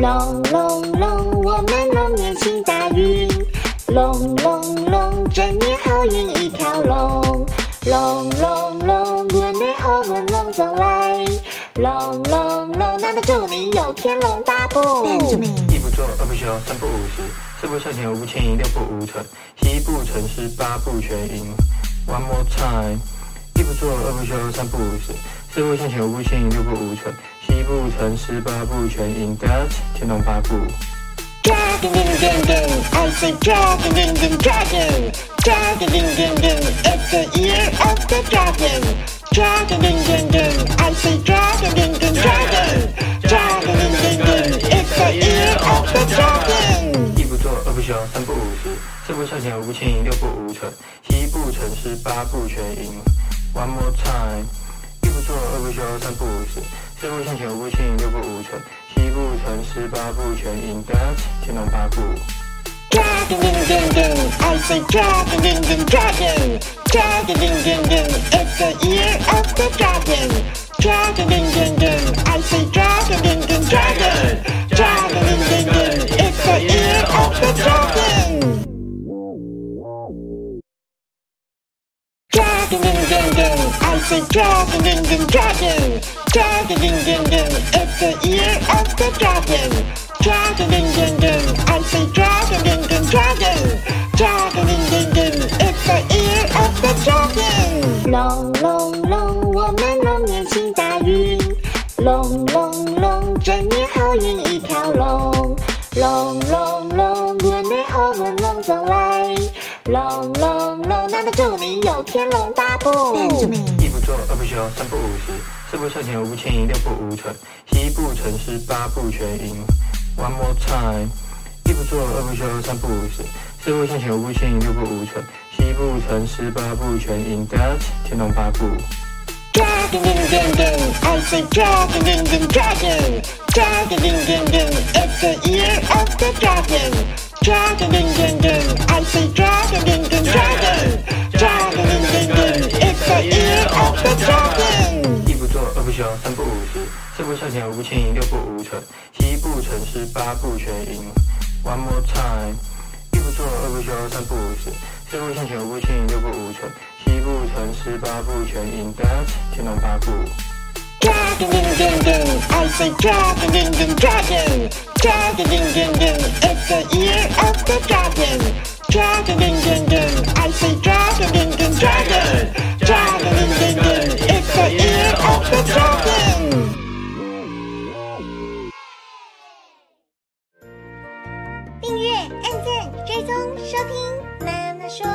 龙龙龙，我们龙年行大运。龙龙龙，整年好运一条龙。龙龙龙，年内好运龙总来。龙龙龙，难得祝你有天龙八部。一不做二不休，三不五时，四不向前，五不欠赢，六不无存，七不成诗，八不全赢。One more time，一不做二不休，三不五时，四不向前，五不欠赢，六不无存，七不成诗，八不全赢。That's 天龙八部。Dragon, dragon, I say dragon, dragon, dragon. Dragon, dragon, it's the year of the dragon. Dragon, dragon, I 四不向前，五不欠赢，六不无存。七不成诗，八不全赢。One more time，一不做二不休，三不五时，四不向前，五不欠赢，六不无存。七不成诗，八不全赢。That's 天龙八部。Dragon, dragon, I say dragon, dragon, dragon. Dragon, dragon, it's the year of the dragon. Dragon, dragon, I Dragon, dragon, I say dragon, dragon, dragon. Dragon, dragon, it's the year of the dragon. Dragon, dragon, I say dragon, dragon, dragon. Dragon, dragon, it's the year of the dragon. 龙龙龙，我们龙年行大运。龙龙龙，整年好运一条龙。龙龙龙，年内好运龙总来。 龙龙龙，难得祝你有天龙八部。一不做二不休，三不五时，四不向前，五不欠赢，六不无存，七不成诗，八不全赢。One more time，一不做二不休，三不五时，四不向前，五不欠赢，六不无存，七不成诗，八不全赢。That's 天龙八部。Dragon, dragon, I say dragon, dragon, dragon. Dragon, dragon, it's the year of the dragon. Dragon, dragon, 四不向前，五不欠赢，六不无存，七不成诗，八不全赢。One more time，一不做二不休，三不五时，四不向前，五不欠赢，六不无存，七不成诗，八不全赢。That's 天龙八部。Dragon, dragon, I say dragon, dragon, dragon. Dragon, dragon, it's the year of the. Dragon, 按键追踪收听。妈妈说